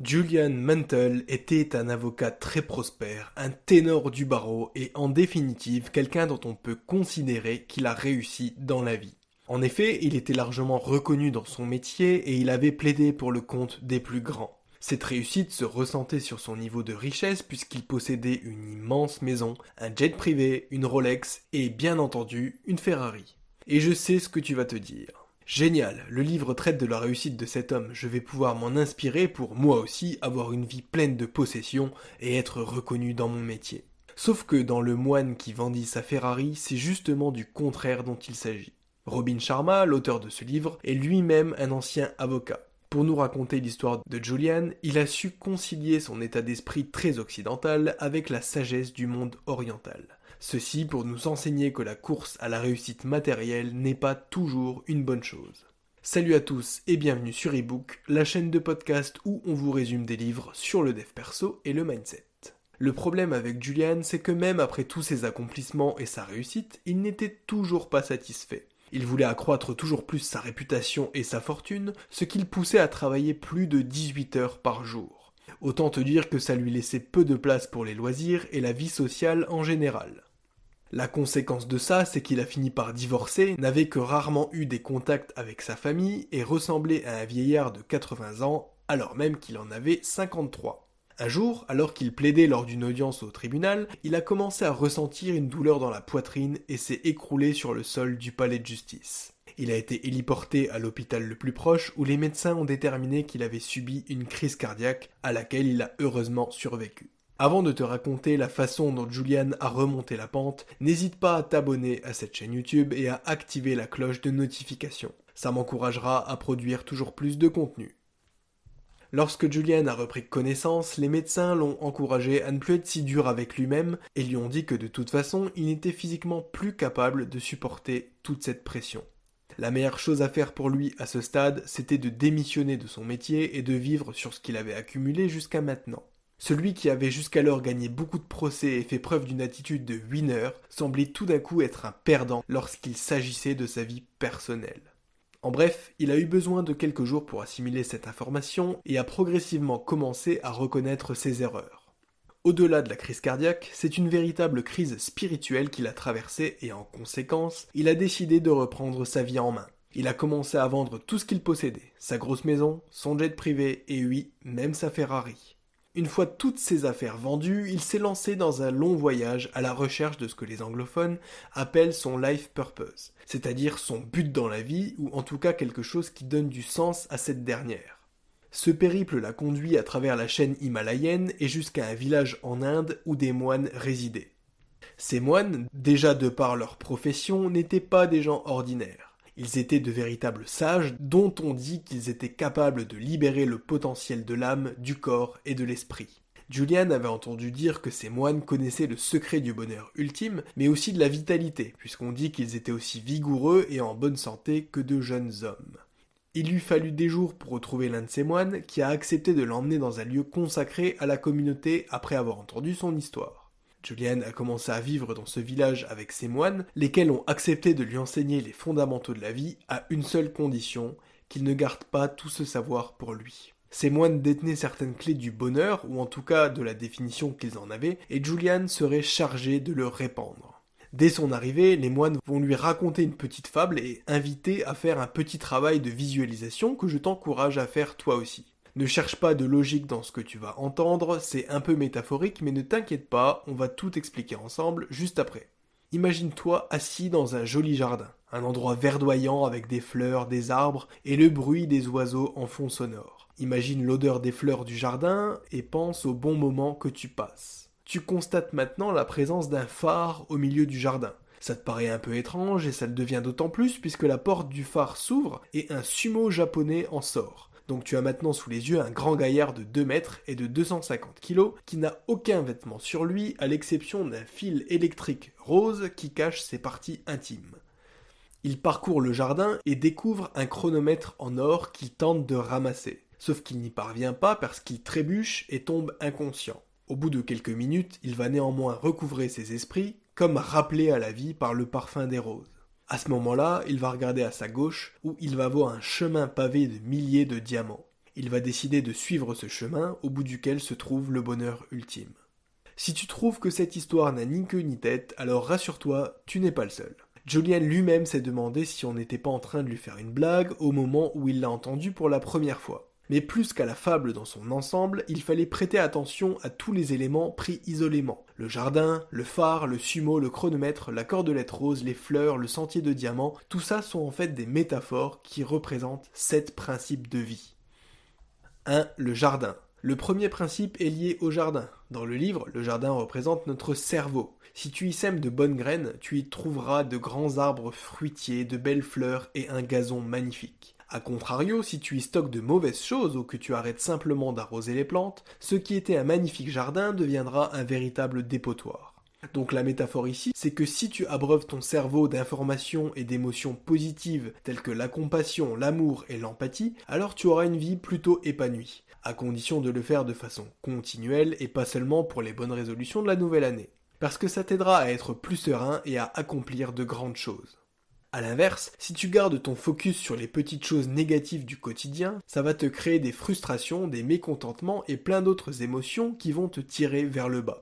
Julian Mantle était un avocat très prospère, un ténor du barreau et en définitive quelqu'un dont on peut considérer qu'il a réussi dans la vie. En effet, il était largement reconnu dans son métier et il avait plaidé pour le compte des plus grands. Cette réussite se ressentait sur son niveau de richesse puisqu'il possédait une immense maison, un jet privé, une Rolex et bien entendu une Ferrari. Et je sais ce que tu vas te dire. Génial, le livre traite de la réussite de cet homme, je vais pouvoir m'en inspirer pour moi aussi avoir une vie pleine de possessions et être reconnu dans mon métier. Sauf que dans Le moine qui vendit sa Ferrari, c'est justement du contraire dont il s'agit. Robin Sharma, l'auteur de ce livre, est lui-même un ancien avocat. Pour nous raconter l'histoire de Julian, il a su concilier son état d'esprit très occidental avec la sagesse du monde oriental. Ceci pour nous enseigner que la course à la réussite matérielle n'est pas toujours une bonne chose. Salut à tous et bienvenue sur eBook, la chaîne de podcast où on vous résume des livres sur le dev perso et le mindset. Le problème avec Julian, c'est que même après tous ses accomplissements et sa réussite, il n'était toujours pas satisfait. Il voulait accroître toujours plus sa réputation et sa fortune, ce qui le poussait à travailler plus de 18 heures par jour. Autant te dire que ça lui laissait peu de place pour les loisirs et la vie sociale en général. La conséquence de ça, c'est qu'il a fini par divorcer, n'avait que rarement eu des contacts avec sa famille et ressemblait à un vieillard de 80 ans alors même qu'il en avait 53. Un jour, alors qu'il plaidait lors d'une audience au tribunal, il a commencé à ressentir une douleur dans la poitrine et s'est écroulé sur le sol du palais de justice. Il a été héliporté à l'hôpital le plus proche où les médecins ont déterminé qu'il avait subi une crise cardiaque à laquelle il a heureusement survécu. Avant de te raconter la façon dont Julian a remonté la pente, n'hésite pas à t'abonner à cette chaîne YouTube et à activer la cloche de notification. Ça m'encouragera à produire toujours plus de contenu. Lorsque Julian a repris connaissance, les médecins l'ont encouragé à ne plus être si dur avec lui-même et lui ont dit que de toute façon, il n'était physiquement plus capable de supporter toute cette pression. La meilleure chose à faire pour lui à ce stade, c'était de démissionner de son métier et de vivre sur ce qu'il avait accumulé jusqu'à maintenant. Celui qui avait jusqu'alors gagné beaucoup de procès et fait preuve d'une attitude de winner semblait tout d'un coup être un perdant lorsqu'il s'agissait de sa vie personnelle. En bref, il a eu besoin de quelques jours pour assimiler cette information et a progressivement commencé à reconnaître ses erreurs. Au-delà de la crise cardiaque, c'est une véritable crise spirituelle qu'il a traversée et en conséquence, il a décidé de reprendre sa vie en main. Il a commencé à vendre tout ce qu'il possédait, sa grosse maison, son jet privé et oui, même sa Ferrari. Une fois toutes ses affaires vendues, il s'est lancé dans un long voyage à la recherche de ce que les anglophones appellent son life purpose, c'est-à-dire son but dans la vie, ou en tout cas quelque chose qui donne du sens à cette dernière. Ce périple l'a conduit à travers la chaîne himalayenne et jusqu'à un village en Inde où des moines résidaient. Ces moines, déjà de par leur profession, n'étaient pas des gens ordinaires. Ils étaient de véritables sages dont on dit qu'ils étaient capables de libérer le potentiel de l'âme, du corps et de l'esprit. Julian avait entendu dire que ces moines connaissaient le secret du bonheur ultime, mais aussi de la vitalité, puisqu'on dit qu'ils étaient aussi vigoureux et en bonne santé que de jeunes hommes. Il lui fallut des jours pour retrouver l'un de ces moines qui a accepté de l'emmener dans un lieu consacré à la communauté après avoir entendu son histoire. Julian a commencé à vivre dans ce village avec ses moines, lesquels ont accepté de lui enseigner les fondamentaux de la vie à une seule condition, qu'il ne garde pas tout ce savoir pour lui. Ces moines détenaient certaines clés du bonheur, ou en tout cas de la définition qu'ils en avaient, et Julian serait chargé de le répandre. Dès son arrivée, les moines vont lui raconter une petite fable et inviter à faire un petit travail de visualisation que je t'encourage à faire toi aussi. Ne cherche pas de logique dans ce que tu vas entendre, c'est un peu métaphorique, mais ne t'inquiète pas, on va tout expliquer ensemble juste après. Imagine-toi assis dans un joli jardin, un endroit verdoyant avec des fleurs, des arbres et le bruit des oiseaux en fond sonore. Imagine l'odeur des fleurs du jardin et pense au bon moment que tu passes. Tu constates maintenant la présence d'un phare au milieu du jardin. Ça te paraît un peu étrange et ça le devient d'autant plus puisque la porte du phare s'ouvre et un sumo japonais en sort. Donc tu as maintenant sous les yeux un grand gaillard de 2 mètres et de 250 kg qui n'a aucun vêtement sur lui à l'exception d'un fil électrique rose qui cache ses parties intimes. Il parcourt le jardin et découvre un chronomètre en or qu'il tente de ramasser. Sauf qu'il n'y parvient pas parce qu'il trébuche et tombe inconscient. Au bout de quelques minutes, il va néanmoins recouvrer ses esprits, comme rappelé à la vie par le parfum des roses. À ce moment-là, il va regarder à sa gauche où il va voir un chemin pavé de milliers de diamants. Il va décider de suivre ce chemin au bout duquel se trouve le bonheur ultime. Si tu trouves que cette histoire n'a ni queue ni tête, alors rassure-toi, tu n'es pas le seul. Julian lui-même s'est demandé si on n'était pas en train de lui faire une blague au moment où il l'a entendu pour la première fois. Mais plus qu'à la fable dans son ensemble, il fallait prêter attention à tous les éléments pris isolément. Le jardin, le phare, le sumo, le chronomètre, la cordelette rose, les fleurs, le sentier de diamant, tout ça sont en fait des métaphores qui représentent sept principes de vie. 1. Le jardin. Le premier principe est lié au jardin. Dans le livre, le jardin représente notre cerveau. Si tu y sèmes de bonnes graines, tu y trouveras de grands arbres fruitiers, de belles fleurs et un gazon magnifique. A contrario, si tu y stockes de mauvaises choses ou que tu arrêtes simplement d'arroser les plantes, ce qui était un magnifique jardin deviendra un véritable dépotoir. Donc la métaphore ici, c'est que si tu abreuves ton cerveau d'informations et d'émotions positives telles que la compassion, l'amour et l'empathie, alors tu auras une vie plutôt épanouie, à condition de le faire de façon continuelle et pas seulement pour les bonnes résolutions de la nouvelle année parce que ça t'aidera à être plus serein et à accomplir de grandes choses. A l'inverse, si tu gardes ton focus sur les petites choses négatives du quotidien, ça va te créer des frustrations, des mécontentements et plein d'autres émotions qui vont te tirer vers le bas.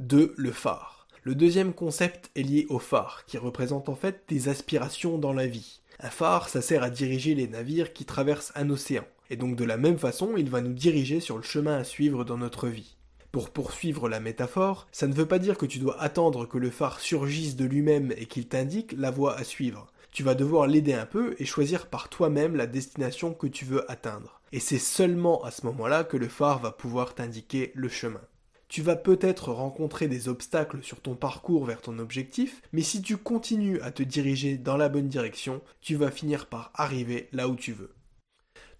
2. Le phare. Le deuxième concept est lié au phare, qui représente en fait tes aspirations dans la vie. Un phare, ça sert à diriger les navires qui traversent un océan, et donc de la même façon, il va nous diriger sur le chemin à suivre dans notre vie. Pour poursuivre la métaphore, ça ne veut pas dire que tu dois attendre que le phare surgisse de lui-même et qu'il t'indique la voie à suivre. Tu vas devoir l'aider un peu et choisir par toi-même la destination que tu veux atteindre. Et c'est seulement à ce moment-là que le phare va pouvoir t'indiquer le chemin. Tu vas peut-être rencontrer des obstacles sur ton parcours vers ton objectif, mais si tu continues à te diriger dans la bonne direction, tu vas finir par arriver là où tu veux.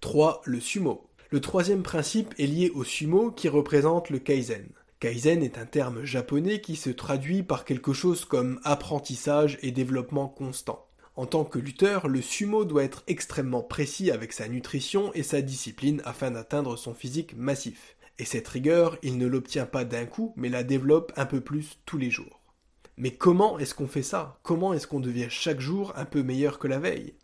3. Le sumo. Le troisième principe est lié au sumo qui représente le kaizen. Kaizen est un terme japonais qui se traduit par quelque chose comme apprentissage et développement constant. En tant que lutteur, le sumo doit être extrêmement précis avec sa nutrition et sa discipline afin d'atteindre son physique massif. Et cette rigueur, il ne l'obtient pas d'un coup, mais la développe un peu plus tous les jours. Mais comment est-ce qu'on fait ça? Comment est-ce qu'on devient chaque jour un peu meilleur que la veille?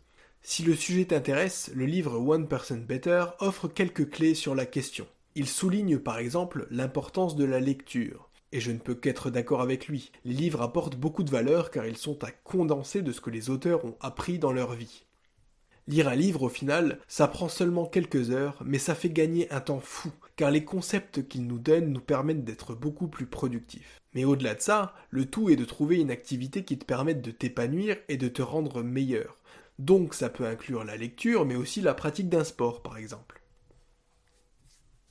Si le sujet t'intéresse, le livre One Person Better offre quelques clés sur la question. Il souligne par exemple l'importance de la lecture. Et je ne peux qu'être d'accord avec lui. Les livres apportent beaucoup de valeur car ils sont à condenser de ce que les auteurs ont appris dans leur vie. Lire un livre, au final, ça prend seulement quelques heures, mais ça fait gagner un temps fou, car les concepts qu'il nous donne nous permettent d'être beaucoup plus productifs. Mais au-delà de ça, le tout est de trouver une activité qui te permette de t'épanouir et de te rendre meilleur. Donc ça peut inclure la lecture, mais aussi la pratique d'un sport, par exemple.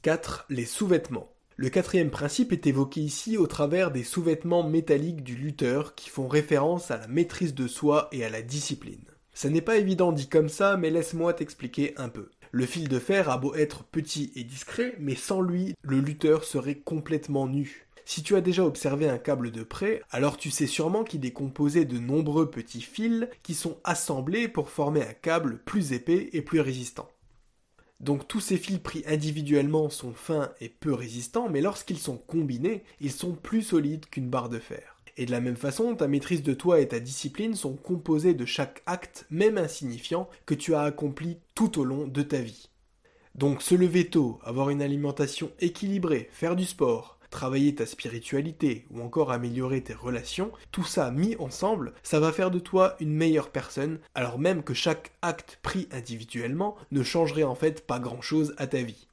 4. Les sous-vêtements. Le quatrième principe est évoqué ici au travers des sous-vêtements métalliques du lutteur qui font référence à la maîtrise de soi et à la discipline. Ça n'est pas évident dit comme ça, mais laisse-moi t'expliquer un peu. Le fil de fer a beau être petit et discret, mais sans lui, le lutteur serait complètement nu. Si tu as déjà observé un câble de près, alors tu sais sûrement qu'il est composé de nombreux petits fils qui sont assemblés pour former un câble plus épais et plus résistant. Donc tous ces fils pris individuellement sont fins et peu résistants, mais lorsqu'ils sont combinés, ils sont plus solides qu'une barre de fer. Et de la même façon, ta maîtrise de toi et ta discipline sont composées de chaque acte, même insignifiant, que tu as accompli tout au long de ta vie. Donc se lever tôt, avoir une alimentation équilibrée, faire du sport, travailler ta spiritualité ou encore améliorer tes relations, tout ça mis ensemble, ça va faire de toi une meilleure personne, alors même que chaque acte pris individuellement ne changerait en fait pas grand-chose à ta vie.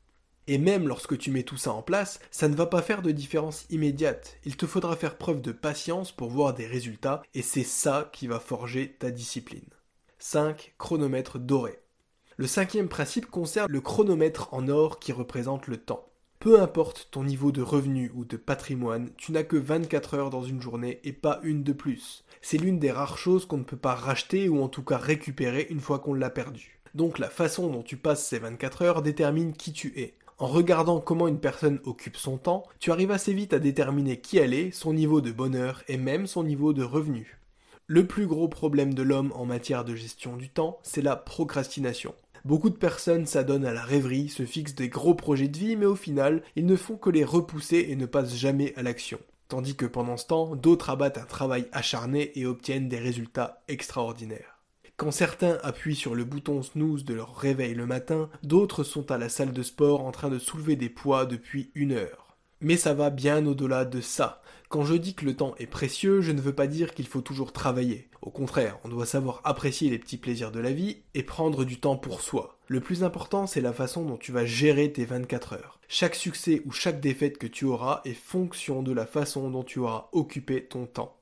Et même lorsque tu mets tout ça en place, ça ne va pas faire de différence immédiate. Il te faudra faire preuve de patience pour voir des résultats, et c'est ça qui va forger ta discipline. 5. Chronomètre doré. Le cinquième principe concerne le chronomètre en or qui représente le temps. Peu importe ton niveau de revenu ou de patrimoine, tu n'as que 24 heures dans une journée et pas une de plus. C'est l'une des rares choses qu'on ne peut pas racheter ou en tout cas récupérer une fois qu'on l'a perdu. Donc la façon dont tu passes ces 24 heures détermine qui tu es. En regardant comment une personne occupe son temps, tu arrives assez vite à déterminer qui elle est, son niveau de bonheur et même son niveau de revenu. Le plus gros problème de l'homme en matière de gestion du temps, c'est la procrastination. Beaucoup de personnes s'adonnent à la rêverie, se fixent des gros projets de vie, mais au final, ils ne font que les repousser et ne passent jamais à l'action. Tandis que pendant ce temps, d'autres abattent un travail acharné et obtiennent des résultats extraordinaires. Quand certains appuient sur le bouton snooze de leur réveil le matin, d'autres sont à la salle de sport en train de soulever des poids depuis une heure. Mais ça va bien au-delà de ça. Quand je dis que le temps est précieux, je ne veux pas dire qu'il faut toujours travailler. Au contraire, on doit savoir apprécier les petits plaisirs de la vie et prendre du temps pour soi. Le plus important, c'est la façon dont tu vas gérer tes 24 heures. Chaque succès ou chaque défaite que tu auras est fonction de la façon dont tu auras occupé ton temps.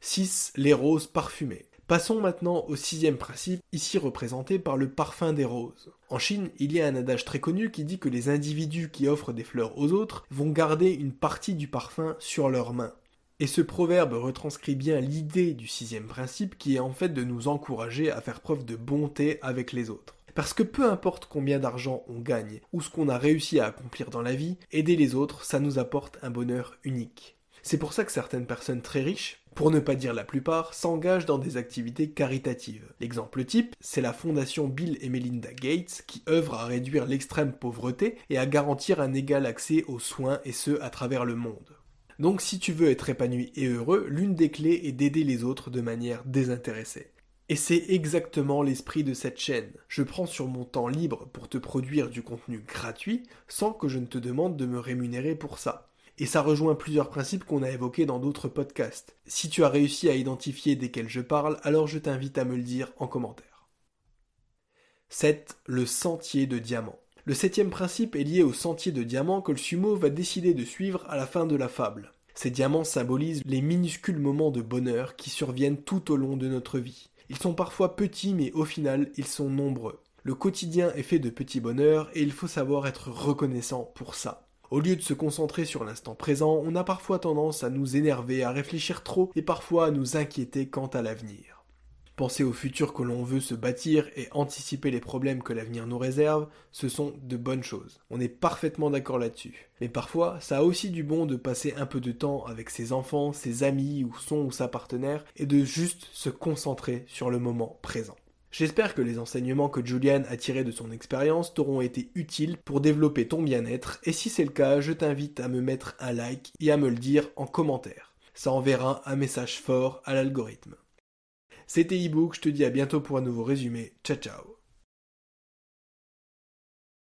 6. Les roses parfumées. Passons maintenant au sixième principe, ici représenté par le parfum des roses. En Chine, il y a un adage très connu qui dit que les individus qui offrent des fleurs aux autres vont garder une partie du parfum sur leurs mains. Et ce proverbe retranscrit bien l'idée du sixième principe qui est en fait de nous encourager à faire preuve de bonté avec les autres. Parce que peu importe combien d'argent on gagne ou ce qu'on a réussi à accomplir dans la vie, aider les autres, ça nous apporte un bonheur unique. C'est pour ça que certaines personnes très riches pour ne pas dire la plupart, s'engagent dans des activités caritatives. L'exemple type, c'est la fondation Bill et Melinda Gates qui œuvre à réduire l'extrême pauvreté et à garantir un égal accès aux soins et ce à travers le monde. Donc si tu veux être épanoui et heureux, l'une des clés est d'aider les autres de manière désintéressée. Et c'est exactement l'esprit de cette chaîne. Je prends sur mon temps libre pour te produire du contenu gratuit sans que je ne te demande de me rémunérer pour ça. Et ça rejoint plusieurs principes qu'on a évoqués dans d'autres podcasts. Si tu as réussi à identifier desquels je parle, alors je t'invite à me le dire en commentaire. 7. Le sentier de diamant. Le septième principe est lié au sentier de diamant que le sumo va décider de suivre à la fin de la fable. Ces diamants symbolisent les minuscules moments de bonheur qui surviennent tout au long de notre vie. Ils sont parfois petits mais au final ils sont nombreux. Le quotidien est fait de petits bonheurs et il faut savoir être reconnaissant pour ça. Au lieu de se concentrer sur l'instant présent, on a parfois tendance à nous énerver, à réfléchir trop et parfois à nous inquiéter quant à l'avenir. Penser au futur que l'on veut se bâtir et anticiper les problèmes que l'avenir nous réserve, ce sont de bonnes choses. On est parfaitement d'accord là-dessus. Mais parfois, ça a aussi du bon de passer un peu de temps avec ses enfants, ses amis ou son ou sa partenaire et de juste se concentrer sur le moment présent. J'espère que les enseignements que Julian a tirés de son expérience t'auront été utiles pour développer ton bien-être et si c'est le cas, je t'invite à me mettre un like et à me le dire en commentaire. Ça enverra un message fort à l'algorithme. C'était ebook, je te dis à bientôt pour un nouveau résumé. Ciao ciao